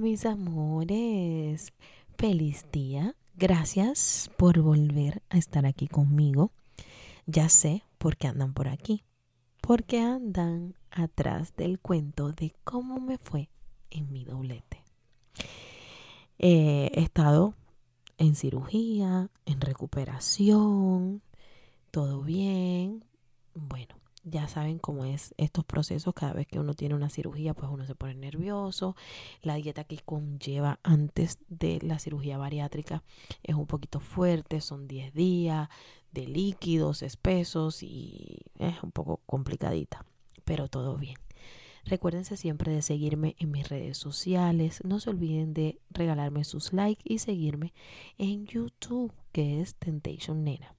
Mis amores. Feliz día. Gracias por volver a estar aquí conmigo. Ya sé por qué andan por aquí. Porque andan atrás del cuento de cómo me fue en mi doblete. Eh, he estado en cirugía, en recuperación, todo bien. Bueno, ya saben cómo es estos procesos. Cada vez que uno tiene una cirugía, pues uno se pone nervioso. La dieta que conlleva antes de la cirugía bariátrica es un poquito fuerte, son 10 días de líquidos espesos y es un poco complicadita, pero todo bien. Recuérdense siempre de seguirme en mis redes sociales. No se olviden de regalarme sus likes y seguirme en YouTube, que es Temptation Nena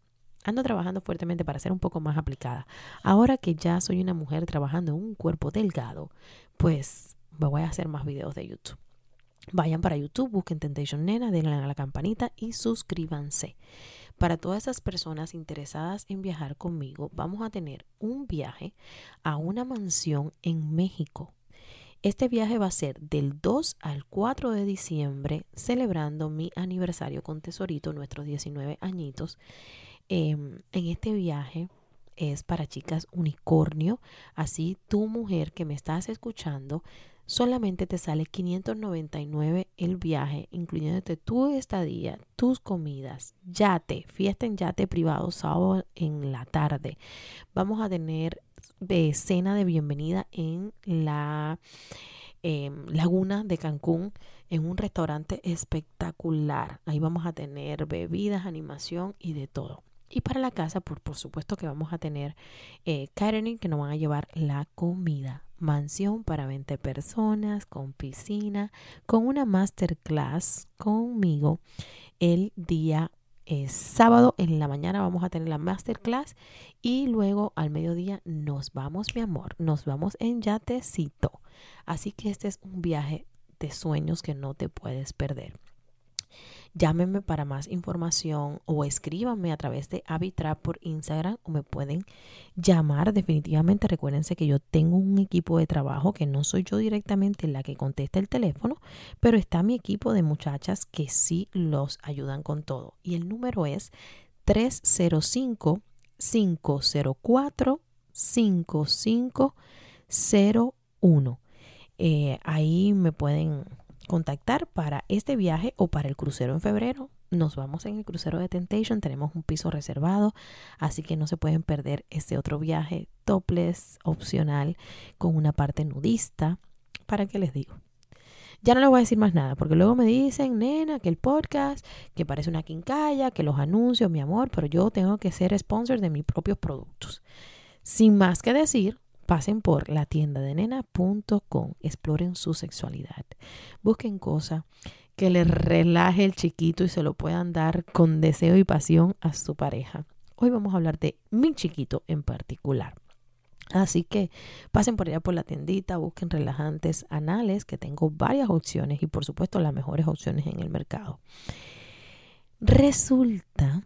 ando trabajando fuertemente para ser un poco más aplicada. Ahora que ya soy una mujer trabajando en un cuerpo delgado, pues me voy a hacer más videos de YouTube. Vayan para YouTube, busquen Temptation Nena, denle a la campanita y suscríbanse. Para todas esas personas interesadas en viajar conmigo, vamos a tener un viaje a una mansión en México. Este viaje va a ser del 2 al 4 de diciembre, celebrando mi aniversario con Tesorito, nuestros 19 añitos. Em, en este viaje es para chicas unicornio, así tu mujer que me estás escuchando, solamente te sale 599 el viaje, incluyéndote tu estadía, tus comidas, yate, fiesta en yate privado sábado en la tarde. Vamos a tener de cena de bienvenida en la em, laguna de Cancún en un restaurante espectacular. Ahí vamos a tener bebidas, animación y de todo. Y para la casa, por, por supuesto que vamos a tener eh, catering que nos van a llevar la comida. Mansión para 20 personas, con piscina, con una masterclass conmigo el día eh, sábado en la mañana vamos a tener la masterclass y luego al mediodía nos vamos, mi amor, nos vamos en yatecito. Así que este es un viaje de sueños que no te puedes perder. Llámenme para más información o escríbanme a través de Avitrap por Instagram o me pueden llamar. Definitivamente recuérdense que yo tengo un equipo de trabajo que no soy yo directamente la que contesta el teléfono, pero está mi equipo de muchachas que sí los ayudan con todo. Y el número es 305 504 5501. ahí me pueden contactar para este viaje o para el crucero en febrero. Nos vamos en el crucero de Temptation, tenemos un piso reservado, así que no se pueden perder este otro viaje topless opcional con una parte nudista. ¿Para qué les digo? Ya no les voy a decir más nada, porque luego me dicen, nena, que el podcast, que parece una quincalla, que los anuncios, mi amor, pero yo tengo que ser sponsor de mis propios productos. Sin más que decir, pasen por la tienda de nena.com, exploren su sexualidad, busquen cosas que les relaje el chiquito y se lo puedan dar con deseo y pasión a su pareja. Hoy vamos a hablar de mi chiquito en particular. Así que pasen por allá por la tiendita, busquen relajantes anales, que tengo varias opciones y por supuesto las mejores opciones en el mercado. Resulta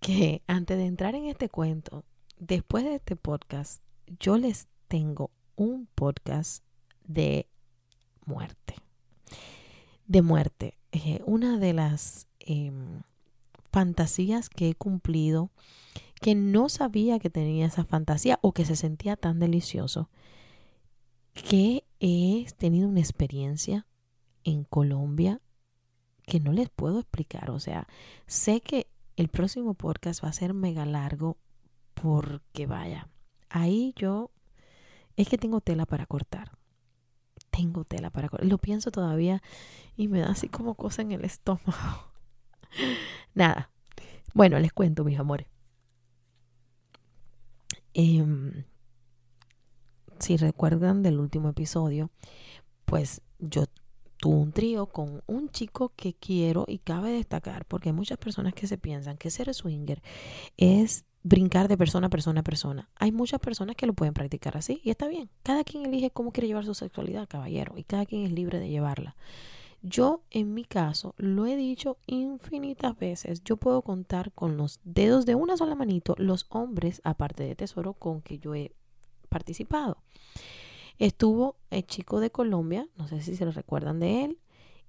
que antes de entrar en este cuento, después de este podcast, yo les tengo un podcast de muerte. De muerte. Eh, una de las em, fantasías que he cumplido, que no sabía que tenía esa fantasía o que se sentía tan delicioso, que he tenido una experiencia en Colombia que no les puedo explicar. O sea, sé que el próximo podcast va a ser mega largo porque vaya, ahí yo es que tengo tela para cortar. Tengo tela para cortar. Lo pienso todavía y me da así como cosa en el estómago. Nada. Bueno, les cuento, mis amores. Em, si recuerdan del último episodio, pues yo tuve un trío con un chico que quiero y cabe destacar, porque hay muchas personas que se piensan que ser swinger es brincar de persona a persona a persona. Hay muchas personas que lo pueden practicar así y está bien. Cada quien elige cómo quiere llevar su sexualidad, caballero, y cada quien es libre de llevarla. Yo, en mi caso, lo he dicho infinitas veces. Yo puedo contar con los dedos de una sola manito los hombres, aparte de Tesoro, con que yo he participado. Estuvo el chico de Colombia, no sé si se lo recuerdan de él,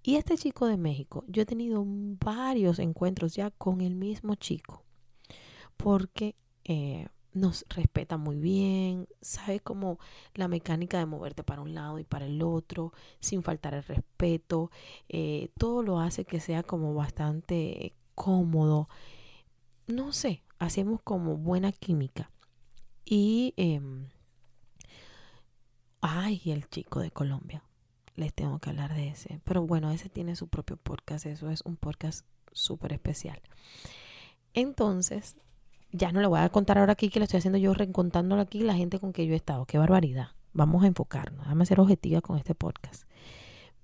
y este chico de México. Yo he tenido varios encuentros ya con el mismo chico, porque eh, nos respeta muy bien, sabe cómo la mecánica de moverte para un lado y para el otro, sin faltar el respeto, eh, todo lo hace que sea como bastante cómodo. No sé, hacemos como buena química. Y em, Ay, el chico de Colombia. Les tengo que hablar de ese. Pero bueno, ese tiene su propio podcast. Eso es un podcast súper especial. Entonces, ya no le voy a contar ahora aquí que lo estoy haciendo yo, recontándolo aquí la gente con que yo he estado. Qué barbaridad. Vamos a enfocarnos. Déjame ser objetiva con este podcast.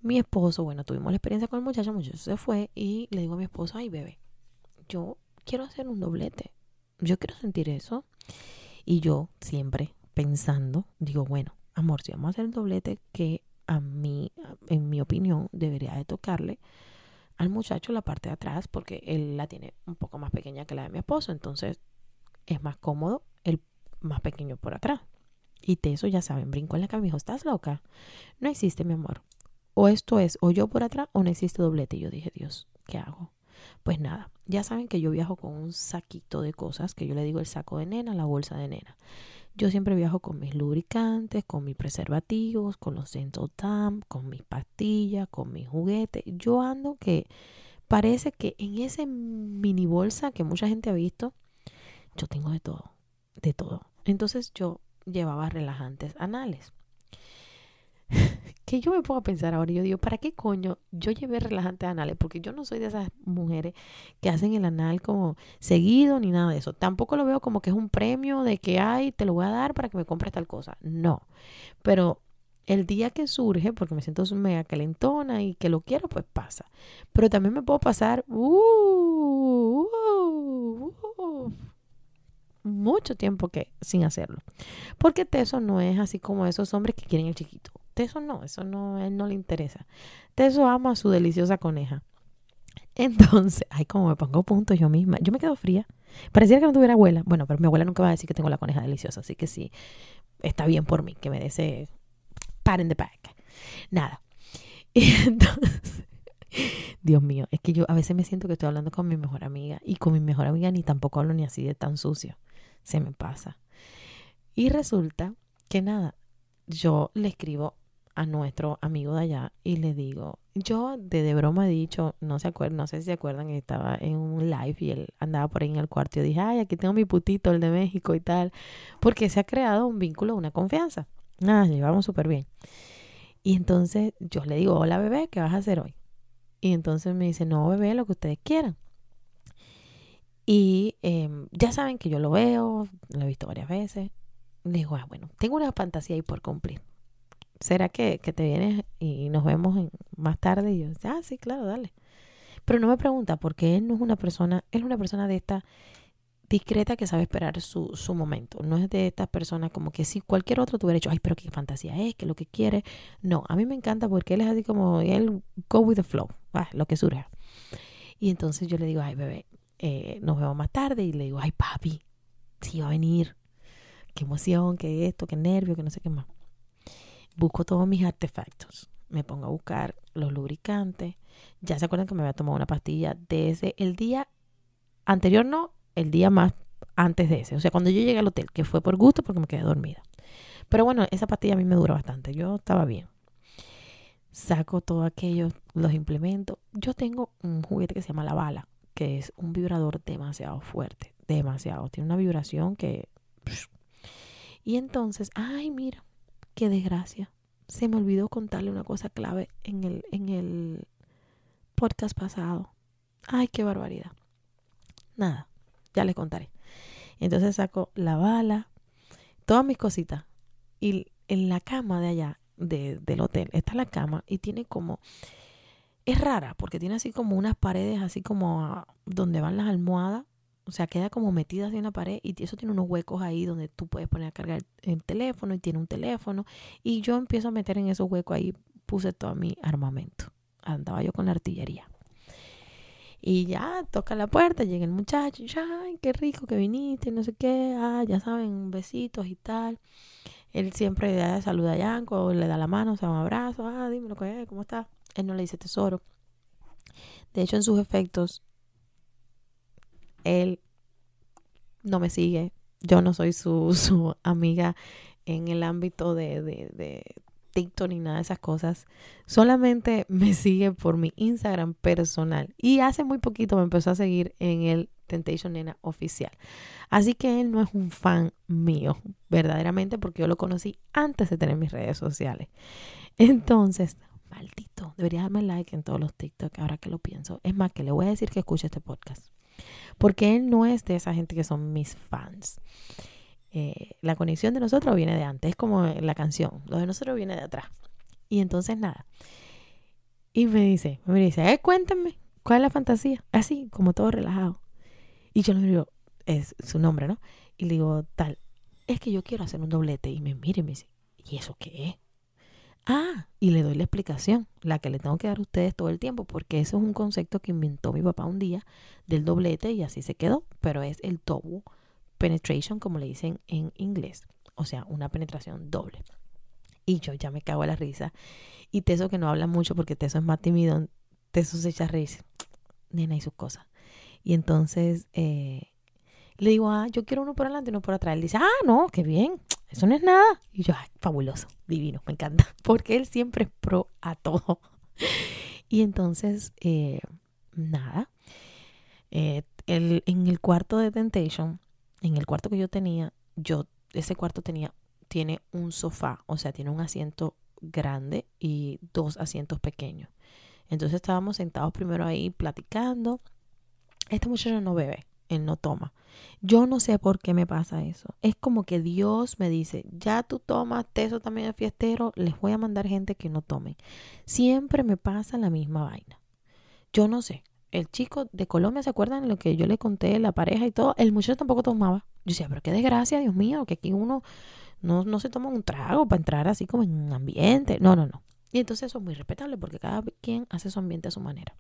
Mi esposo, bueno, tuvimos la experiencia con el muchacho, el muchacho se fue y le digo a mi esposo, ay bebé, yo quiero hacer un doblete. Yo quiero sentir eso. Y yo siempre pensando, digo, bueno, amor, si vamos a hacer el doblete, que a mí, en mi opinión, debería de tocarle al muchacho la parte de atrás porque él la tiene un poco más pequeña que la de mi esposo, entonces es más cómodo el más pequeño por atrás. Y de eso ya saben, brinco en la cama y dijo, ¿estás loca? No existe, mi amor. O esto es, o yo por atrás, o no existe doblete. Y yo dije, Dios, ¿qué hago? Pues nada, ya saben que yo viajo con un saquito de cosas, que yo le digo el saco de nena, la bolsa de nena. Yo siempre viajo con mis lubricantes, con mis preservativos, con los Dental con mis pastillas, con mis juguetes. Yo ando que parece que en ese mini bolsa que mucha gente ha visto, yo tengo de todo, de todo. Entonces yo llevaba relajantes anales que yo me pongo a pensar ahora y yo digo, ¿para qué coño yo llevé relajantes anales? Porque yo no soy de esas mujeres que hacen el anal como seguido ni nada de eso. Tampoco lo veo como que es un premio de que, ay, te lo voy a dar para que me compres tal cosa. No. Pero el día que surge, porque me siento mega calentona y que lo quiero, pues pasa. Pero también me puedo pasar uh, uh, uh, mucho tiempo que sin hacerlo. Porque eso no es así como esos hombres que quieren el chiquito eso no, eso no, él no le interesa. Teso ama a su deliciosa coneja. Entonces, ay, como me pongo punto yo misma. Yo me quedo fría. Pareciera que no tuviera abuela. Bueno, pero mi abuela nunca va a decir que tengo la coneja deliciosa. Así que sí, está bien por mí que me dé ese pat in the back. Nada. Y entonces, Dios mío, es que yo a veces me siento que estoy hablando con mi mejor amiga. Y con mi mejor amiga ni tampoco hablo ni así de tan sucio. Se me pasa. Y resulta que nada, yo le escribo a nuestro amigo de allá y le digo, yo de, de broma he dicho, no se acuerdan, no sé si se acuerdan, estaba en un live y él andaba por ahí en el cuarto y yo dije, ay, aquí tengo mi putito, el de México y tal, porque se ha creado un vínculo, una confianza. Nada, llevamos súper bien. Y entonces yo le digo, hola bebé, ¿qué vas a hacer hoy? Y entonces me dice, no bebé, lo que ustedes quieran. Y em, ya saben que yo lo veo, lo he visto varias veces. Le digo, ah, bueno, tengo una fantasía ahí por cumplir. ¿será que, te vienes y nos vemos más tarde? Y yo, ah, sí, claro, dale. Pero no me pregunta, porque él no es una persona, él es una persona de esta discreta que sabe esperar su, su momento. No es de estas personas como que si cualquier otro tuviera hecho, ay, pero qué fantasía es, que lo que quiere. No, a mí me encanta porque él es así como, él go with the flow, ah, lo que surja. Y entonces yo le digo, ay, bebé, eh, nos vemos más tarde. Y le digo, ay, papi, sí va a venir. Qué emoción, qué esto, qué nervio, que no sé qué más busco todos mis artefactos. Me pongo a buscar los lubricantes. Ya se acuerdan que me había tomado una pastilla desde el día anterior, no, el día más antes de ese. O sea, cuando yo llegué al hotel, que fue por gusto porque me quedé dormida. Pero bueno, esa pastilla a mí me dura bastante. Yo estaba bien. Saco todo aquello, los implemento. Yo tengo un juguete que se llama la bala, que es un vibrador demasiado fuerte. Demasiado. Tiene una vibración que... Y entonces, ay, mira, qué desgracia. Se me olvidó contarle una cosa clave en el, en el podcast pasado. Ay, qué barbaridad. Nada, ya les contaré. Entonces saco la bala, todas mis cositas. Y en la cama de allá, de, del hotel, está la cama y tiene como, es rara porque tiene así como unas paredes así como donde van las almohadas, o sea, queda como metida así en la pared y eso tiene unos huecos ahí donde tú puedes poner a cargar el teléfono y tiene un teléfono y yo empiezo a meter en esos huecos ahí, puse todo mi armamento, andaba yo con la artillería. Y ya toca la puerta, llega el muchacho, y ay, qué rico que viniste, no sé qué, ah, ya saben, besitos y tal. Él siempre saluda a Yanko, le da la mano, se da un abrazo, ah, dime lo que es, ¿cómo está? Él no le dice tesoro. De hecho, en sus efectos, él no me sigue. Yo no soy su, su amiga en el ámbito de, de, de TikTok ni nada de esas cosas. Solamente me sigue por mi Instagram personal. Y hace muy poquito me empezó a seguir en el Temptation Nena oficial. Así que él no es un fan mío, verdaderamente, porque yo lo conocí antes de tener mis redes sociales. Entonces, maldito, debería darme like en todos los TikTok ahora que lo pienso. Es más, que le voy a decir que escuche este podcast. Porque él no es de esa gente que son mis fans. Eh, la conexión de nosotros viene de antes, es como la canción, lo de nosotros viene de atrás. Y entonces nada. Y me dice, me dice, eh, cuéntame, ¿cuál es la fantasía? Así, como todo relajado. Y yo le digo, es su nombre, ¿no? Y le digo, tal, es que yo quiero hacer un doblete. Y me mire y me dice, ¿y eso qué es? Ah, y le doy la explicación, la que le tengo que dar a ustedes todo el tiempo, porque eso es un concepto que inventó mi papá un día del doblete y así se quedó, pero es el double penetration, como le dicen en inglés, o sea, una penetración doble. Y yo ya me cago a la risa. Y Teso, que no habla mucho porque Teso es más tímido, Teso se echa a reír, nena y sus cosas. Y entonces eh, le digo, ah, yo quiero uno por adelante y uno por atrás. Él dice, ah, no, qué bien, eso no es nada. Y yo, fabuloso, divino, me encanta, porque él siempre es pro a todo. y entonces, eh, nada, eh, el, en el cuarto de Temptation, en el cuarto que yo tenía, yo, ese cuarto tenía, tiene un sofá, o sea, tiene un asiento grande y dos asientos pequeños. Entonces estábamos sentados primero ahí platicando. Este muchacho no bebe, él no toma. Yo no sé por qué me pasa eso. Es como que Dios me dice, ya tú tomas, eso también es fiestero, les voy a mandar gente que no tome. Siempre me pasa la misma vaina. Yo no sé el chico de Colombia, ¿se acuerdan lo que yo le conté, la pareja y todo? El muchacho tampoco tomaba. Yo decía, pero qué desgracia, Dios mío, que aquí uno no, no se toma un trago para entrar así como en un ambiente. No, no, no. Y entonces eso es muy respetable porque cada quien hace su ambiente a su manera.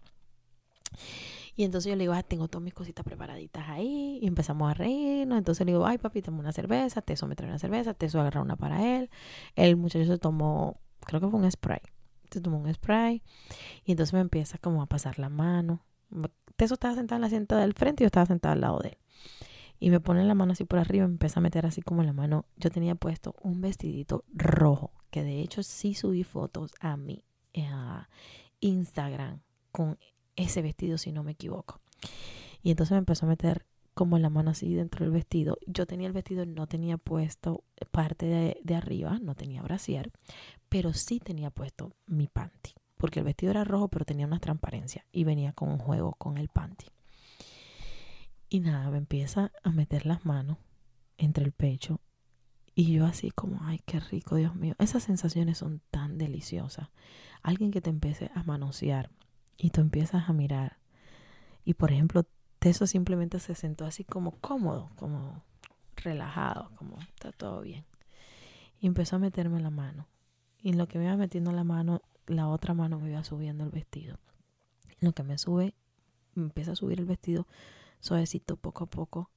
Y entonces yo le digo, ah, tengo todas mis cositas preparaditas ahí. Y empezamos a reírnos. Entonces le digo, ay, papi, toma una cerveza. Teso me trae una cerveza. Teso agarra una para él. El muchacho se tomó, creo que fue un spray. Se tomó un spray. Y entonces me empieza como a pasar la mano. Teso estaba sentado en la asiento del frente y yo estaba sentada al lado de él. Y me pone la mano así por arriba me empieza a meter así como la mano. Yo tenía puesto un vestidito rojo, que de hecho sí subí fotos a mi Instagram con ese vestido, si no me equivoco. Y entonces me empezó a meter como la mano así dentro del vestido. Yo tenía el vestido, no tenía puesto parte de, de arriba, no tenía brasier, pero sí tenía puesto mi panty porque el vestido era rojo, pero tenía una transparencia y venía con un juego con el panty. Y nada, me empieza a meter las manos entre el pecho y yo así como, ay, qué rico, Dios mío. Esas sensaciones son tan deliciosas. Alguien que te empiece a manosear y tú empiezas a mirar. Y por ejemplo, Teso simplemente se sentó así como cómodo, como relajado, como está todo bien. Y empezó a meterme la mano. Y en lo que me iba metiendo la mano, la otra mano me iba subiendo el vestido. lo que me sube, me empieza a subir el vestido suavecito, poco a poco.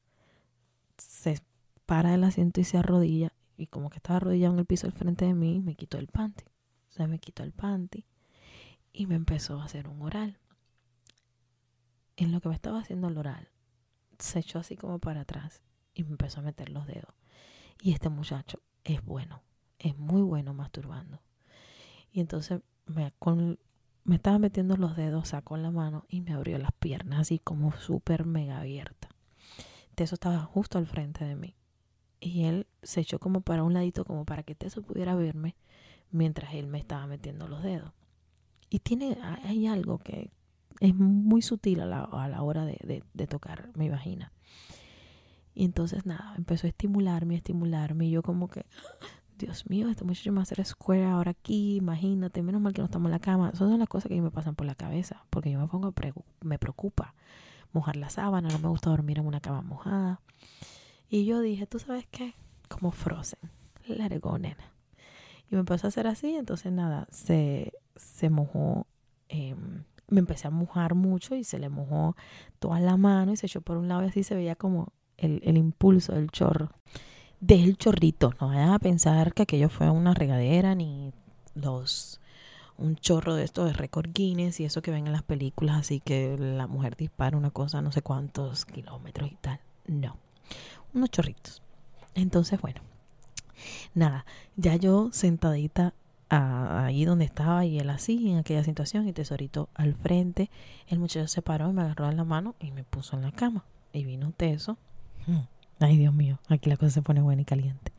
Se para del asiento y se arrodilla. Y como que estaba arrodillado en el piso al frente de mí, me quitó el panty. O sea, me quitó el panty y me empezó a hacer un oral. En lo que me estaba haciendo el oral, se echó así como para atrás y me empezó a meter los dedos. Y este muchacho es bueno, es muy bueno masturbando. Y entonces me, con, me estaba metiendo los dedos, sacó la mano y me abrió las piernas así como súper mega abierta. Teso estaba justo al frente de mí. Y él se echó como para un ladito, como para que Teso pudiera verme mientras él me estaba metiendo los dedos. Y tiene, hay algo que es muy sutil a la, a la hora de, de, tocar mi vagina. Y entonces nada, empezó a estimularme, a estimularme. Y yo como que, Dios mío, este muchacho me va a hacer square ahora aquí, imagínate, menos mal que no estamos en la cama. Son las cosas que me pasan por la cabeza, porque yo me pongo, me preocupa mojar la sábana, no me gusta dormir en una cama mojada. Y yo dije, ¿tú sabes qué? Como Frozen, let it go, nena. Y me empezó a hacer así, entonces nada, se, se mojó, em, me empecé a mojar mucho y se le mojó toda la mano y se echó por un lado y así se veía como el, el impulso del chorro del chorrito. No vayan a pensar que aquello fue una regadera ni los un chorro de esto de récord Guinness y eso que ven en las películas, así que la mujer dispara una cosa no sé cuántos kilómetros y tal. No, unos chorritos. Entonces, bueno, nada, ya yo sentadita ahí donde estaba y él así, en aquella situación, y tesorito al frente, el muchacho se paró y me agarró en la mano y me puso en la cama. Y vino teso. Hmm. Ay, Dios mío, aquí la cosa se pone buena y caliente.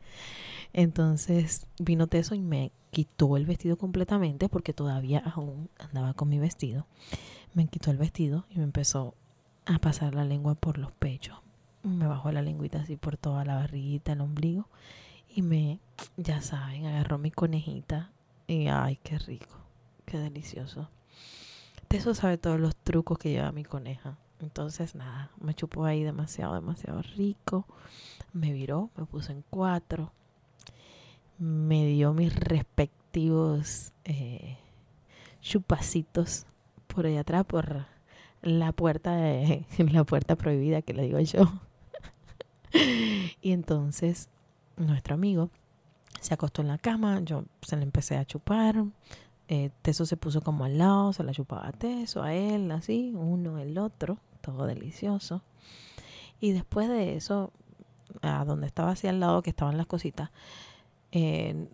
Entonces vino Teso y me quitó el vestido completamente porque todavía aún andaba con mi vestido. Me quitó el vestido y me empezó a pasar la lengua por los pechos. Me bajó la lengüita así por toda la barriguita, el ombligo. Y me, ya saben, agarró mi conejita. Y ay, qué rico, qué delicioso. Teso sabe todos los trucos que lleva mi coneja. Entonces, nada, me chupó ahí demasiado, demasiado rico. Me viró, me puso en cuatro. Me dio mis respectivos eh, chupacitos por allá atrás, por la puerta, la puerta prohibida que le digo yo. y entonces, nuestro amigo se acostó en la cama, yo se le empecé a chupar. Eh, Teso se puso como al lado, se la chupaba a Teso, a él, así, uno, el otro, todo delicioso. Y después de eso, a donde estaba así al lado, que estaban las cositas, eh,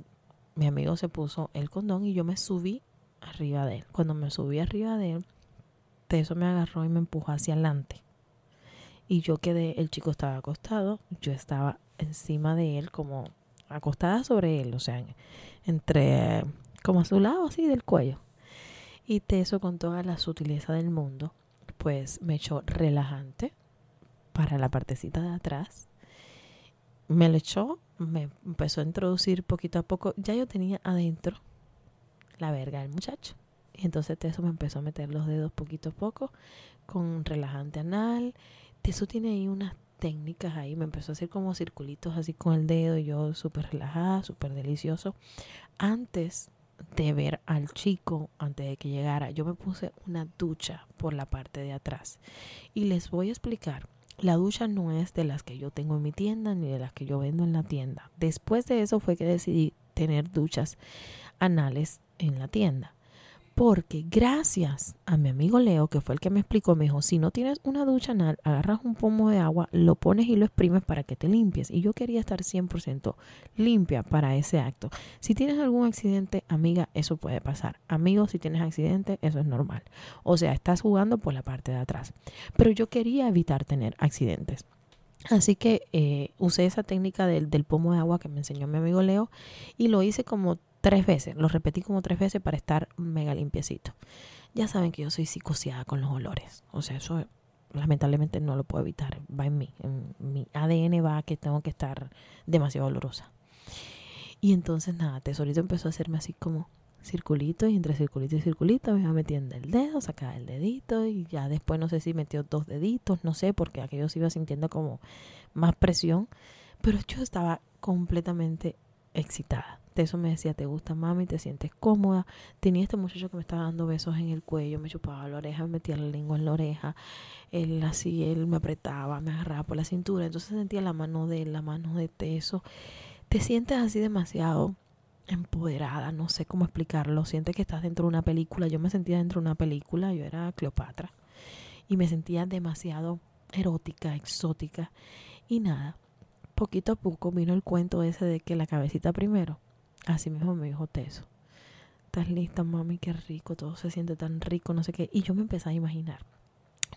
mi amigo se puso el condón y yo me subí arriba de él. Cuando me subí arriba de él, eso me agarró y me empujó hacia adelante. Y yo quedé, el chico estaba acostado, yo estaba encima de él como acostada sobre él, o sea, entre como a su lado así del cuello. Y Teso con toda la sutileza del mundo pues me echó relajante para la partecita de atrás. Me lo echó, me empezó a introducir poquito a poco. Ya yo tenía adentro la verga del muchacho. Y entonces Teso me empezó a meter los dedos poquito a poco con relajante anal. Teso tiene ahí unas técnicas ahí. Me empezó a hacer como circulitos así con el dedo yo súper relajada, súper delicioso. Antes de ver al chico antes de que llegara, yo me puse una ducha por la parte de atrás. Y les voy a explicar. La ducha no es de las que yo tengo en mi tienda ni de las que yo vendo en la tienda. Después de eso fue que decidí tener duchas anales en la tienda. Porque gracias a mi amigo Leo, que fue el que me explicó, me dijo, si no tienes una ducha anal, agarras un pomo de agua, lo pones y lo exprimes para que te limpies. Y yo quería estar 100% limpia para ese acto. Si tienes algún accidente, amiga, eso puede pasar. Amigo, si tienes accidente, eso es normal. O sea, estás jugando por la parte de atrás. Pero yo quería evitar tener accidentes. Así que eh, usé esa técnica del, del pomo de agua que me enseñó mi amigo Leo y lo hice como tres veces, lo repetí como tres veces para estar mega limpiecito. Ya saben que yo soy psicoseada con los olores, o sea, eso lamentablemente no lo puedo evitar, va en mí, en mi ADN va que tengo que estar demasiado olorosa. Y entonces nada, Tesorito empezó a hacerme así como circulito y entre circulito y circulito me iba metiendo el dedo, sacaba el dedito y ya después no sé si metió dos deditos, no sé, porque aquello se iba sintiendo como más presión, pero yo estaba completamente excitada eso me decía, ¿te gusta mami? ¿Te sientes cómoda? Tenía este muchacho que me estaba dando besos en el cuello, me chupaba la oreja, me metía la lengua en la oreja. Él así, él me apretaba, me agarraba por la cintura. Entonces sentía la mano de él, la mano de Teso. Te sientes así demasiado empoderada, no sé cómo explicarlo. Sientes que estás dentro de una película. Yo me sentía dentro de una película, yo era Cleopatra. Y me sentía demasiado erótica, exótica. Y nada, poquito a poco vino el cuento ese de que la cabecita primero Así mismo me dijo Teso. Estás lista, mami, qué rico, todo se siente tan rico, no sé qué. Y yo me empecé a imaginar.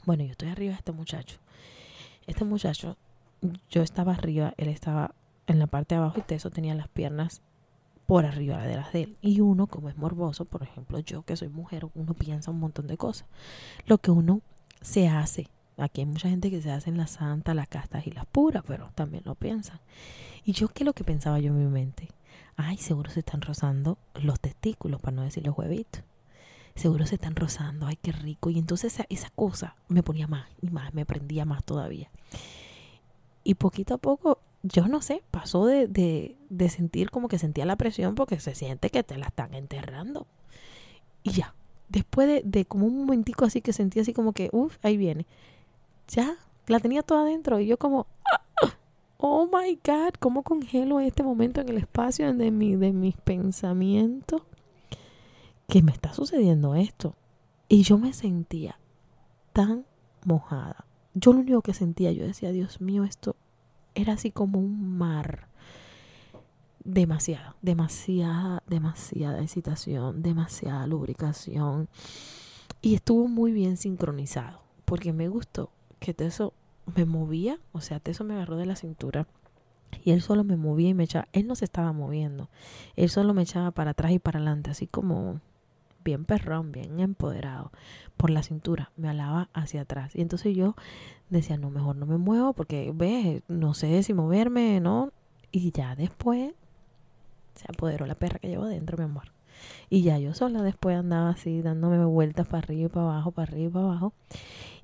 Bueno, yo estoy arriba de este muchacho. Este muchacho, yo estaba arriba, él estaba en la parte de abajo y Teso tenía las piernas por arriba de las de él. Y uno, como es morboso, por ejemplo, yo que soy mujer, uno piensa un montón de cosas. Lo que uno se hace. Aquí hay mucha gente que se hace en la santa, las castas y las puras, pero también lo piensan. Y yo, ¿qué es lo que pensaba yo en mi mente? Ay, seguro se están rozando los testículos, para no decir los huevitos. Seguro se están rozando, ay, qué rico. Y entonces esa, esa cosa me ponía más y más, me prendía más todavía. Y poquito a poco, yo no sé, pasó de, de, de sentir como que sentía la presión porque se siente que te la están enterrando. Y ya, después de, de como un momentico así que sentí así como que, uff, ahí viene. Ya, la tenía toda adentro y yo como, oh my God, ¿cómo congelo este momento en el espacio de, mi, de mis pensamientos? Que me está sucediendo esto. Y yo me sentía tan mojada. Yo lo único que sentía, yo decía, Dios mío, esto era así como un mar. Demasiada, demasiada, demasiada excitación, demasiada lubricación. Y estuvo muy bien sincronizado, porque me gustó que eso me movía, o sea, Teso me agarró de la cintura y él solo me movía y me echaba, él no se estaba moviendo, él solo me echaba para atrás y para adelante, así como bien perrón, bien empoderado, por la cintura, me alaba hacia atrás. Y entonces yo decía, no, mejor no me muevo porque, ve, no sé si moverme, ¿no? Y ya después se apoderó la perra que llevo dentro, mi amor. Y ya yo sola después andaba así, dándome vueltas para arriba y para abajo, para arriba y para abajo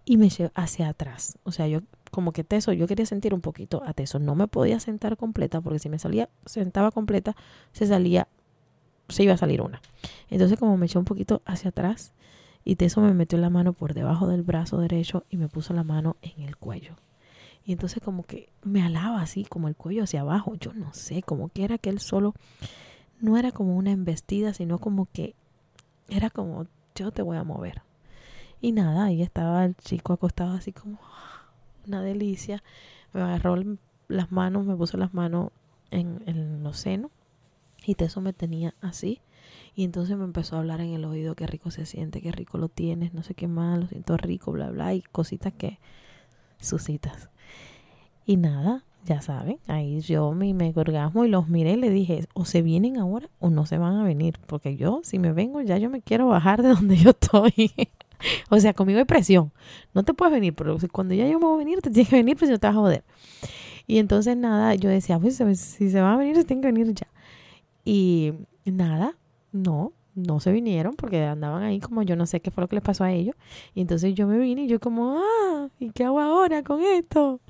y me llevé hacia atrás. O sea, yo como que teso, yo quería sentir un poquito a teso. No me podía sentar completa porque si me salía, sentaba completa, se salía, se iba a salir una. Entonces como me eché un poquito hacia atrás y teso me metió la mano por debajo del brazo derecho y me puso la mano en el cuello. Y entonces como que me alaba así, como el cuello hacia abajo. Yo no sé, como que era que él solo, no era como una embestida, sino como que era como, yo te voy a mover. Y nada, ahí estaba el chico acostado así como una delicia. Me agarró las manos, me puso las manos en, en los senos y eso me tenía así. Y entonces me empezó a hablar en el oído, qué rico se siente, qué rico lo tienes, no sé qué más, lo siento rico, bla, bla, y cositas que suscitas. Y nada, ya saben, ahí yo me, me orgasmo y los miré y le dije, o se vienen ahora o no se van a venir, porque yo, si me vengo, ya yo me quiero bajar de donde yo estoy. o sea, conmigo hay presión. No te puedes venir, pero cuando ya yo me voy a venir, te tienes que venir, pues yo te vas a joder. Y entonces nada, yo decía, pues si se va a venir, se tiene que venir ya. Y nada, no, no se vinieron porque andaban ahí como yo no sé qué fue lo que les pasó a ellos. Y entonces yo me vine y yo como, ah, ¿y qué hago ahora con esto?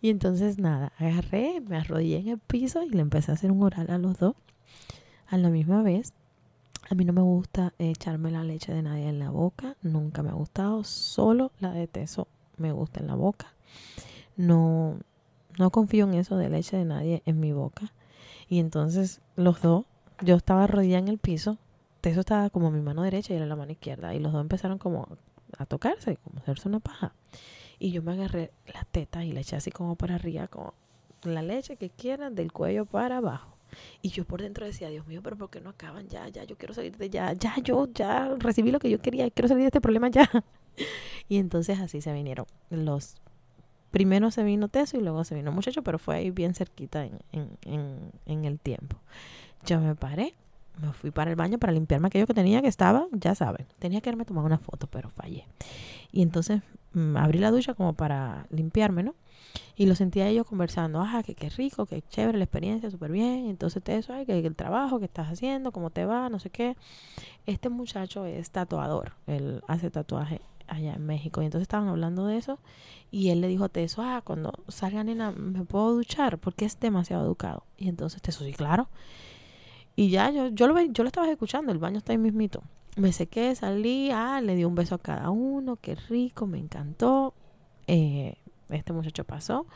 Y entonces nada, agarré, me arrodillé en el piso y le empecé a hacer un oral a los dos a la misma vez. A mí no me gusta echarme la leche de nadie en la boca, nunca me ha gustado, solo la de teso me gusta en la boca. No, no confío en eso de leche de nadie en mi boca. Y entonces los dos, yo estaba arrodillada en el piso, teso estaba como mi mano derecha y era la mano izquierda. Y los dos empezaron como a tocarse, como hacerse una paja. Y yo me agarré la teta y la eché así como para arriba, como la leche que quieran, del cuello para abajo. Y yo por dentro decía, Dios mío, pero ¿por qué no acaban ya? Ya, yo quiero salir de ya, ya, yo ya recibí lo que yo quería, quiero salir de este problema ya. Y entonces así se vinieron. Los primero se vino Teso y luego se vino Muchacho, pero fue ahí bien cerquita en, en, en, el tiempo. Yo me paré, me fui para el baño para limpiarme aquello que tenía que estaba, ya saben, tenía que a tomar una foto, pero fallé. Y entonces abrí la ducha como para limpiarme, ¿no? Y lo sentía ellos conversando, ajá, que qué rico, que chévere la experiencia, súper bien. Entonces te eso, ay, que, el trabajo que estás haciendo, cómo te va, no sé qué. Este muchacho es tatuador, él hace tatuaje allá en México. Y entonces estaban hablando de eso y él le dijo a Teso, ah, cuando salga nena, ¿me puedo duchar? Porque es demasiado educado. Y entonces Teso, sí, claro. Y ya yo, yo, lo, yo lo estaba escuchando, el baño está ahí mismito. Me sequé, salí, ah, le di un beso a cada uno, qué rico, me encantó. Eh, este muchacho pasó,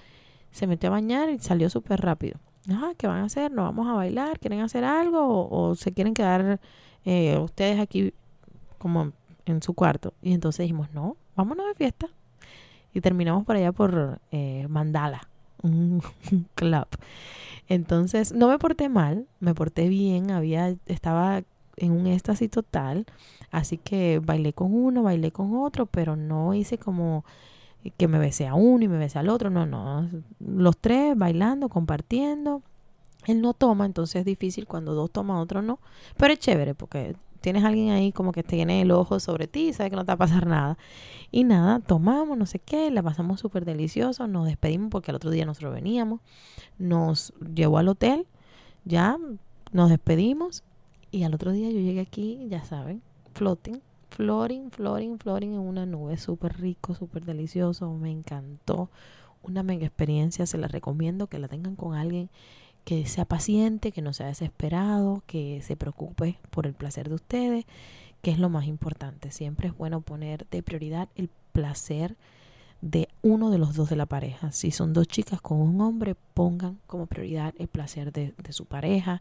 se metió a bañar y salió súper rápido. Ah, ¿qué van a hacer? ¿No vamos a bailar? ¿Quieren hacer algo? ¿O, se quieren quedar eh, ustedes aquí como en su cuarto? Y entonces dijimos, no, vámonos de fiesta. Y terminamos por allá por eh, Mandala, un, club. Entonces, no me porté mal, me porté bien, había, estaba en un éxtasis total, así que bailé con uno, bailé con otro, pero no hice como que me besé a uno y me besé al otro, no, no, los tres bailando, compartiendo. Él no toma, entonces es difícil cuando dos toman, otro no, pero es chévere porque tienes a alguien ahí como que tiene el ojo sobre ti sabe que no te va a pasar nada. Y nada, tomamos, no sé qué, la pasamos súper delicioso, nos despedimos porque al otro día nosotros veníamos, nos llevó al hotel, ya nos despedimos y al otro día yo llegué aquí, ya saben, floating, floating, floating, floating en una nube, súper rico, súper delicioso, me encantó. Una mega experiencia, se la recomiendo que la tengan con alguien que sea paciente, que no sea desesperado, que se preocupe por el placer de ustedes, que es lo más importante. Siempre es bueno poner de prioridad el placer de uno de los dos de la pareja. Si son dos chicas con un hombre, pongan como prioridad el placer de, de su pareja,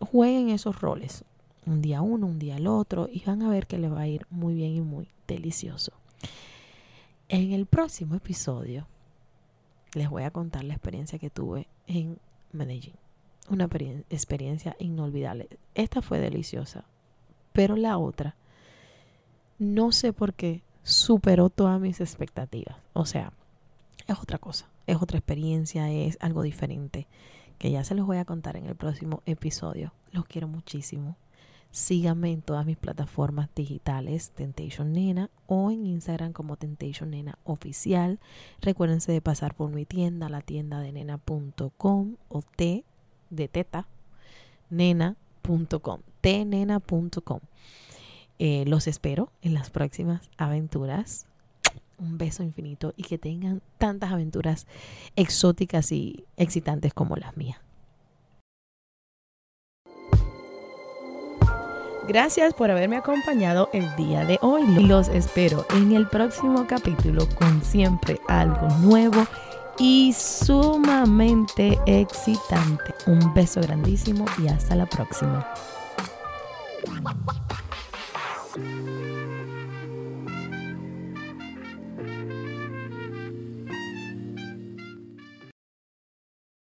jueguen esos roles, un día uno, un día el otro, y van a ver que les va a ir muy bien y muy delicioso. En el próximo episodio les voy a contar la experiencia que tuve en Medellín. Una experiencia inolvidable. Esta fue deliciosa, pero la otra, no sé por qué, superó todas mis expectativas. O sea, es otra cosa, es otra experiencia, es algo diferente que ya se los voy a contar en el próximo episodio. Los quiero muchísimo. Síganme en todas mis plataformas digitales, Temptation Nena, o en Instagram como Temptation Nena Oficial. Recuérdense de pasar por mi tienda, la tienda de nena.com o t de teta, nena.com, tnena.com. Eh, los espero en las próximas aventuras un beso infinito y que tengan tantas aventuras exóticas y excitantes como las mías. Gracias por haberme acompañado el día de hoy. Los espero en el próximo capítulo con siempre algo nuevo y sumamente excitante. Un beso grandísimo y hasta la próxima.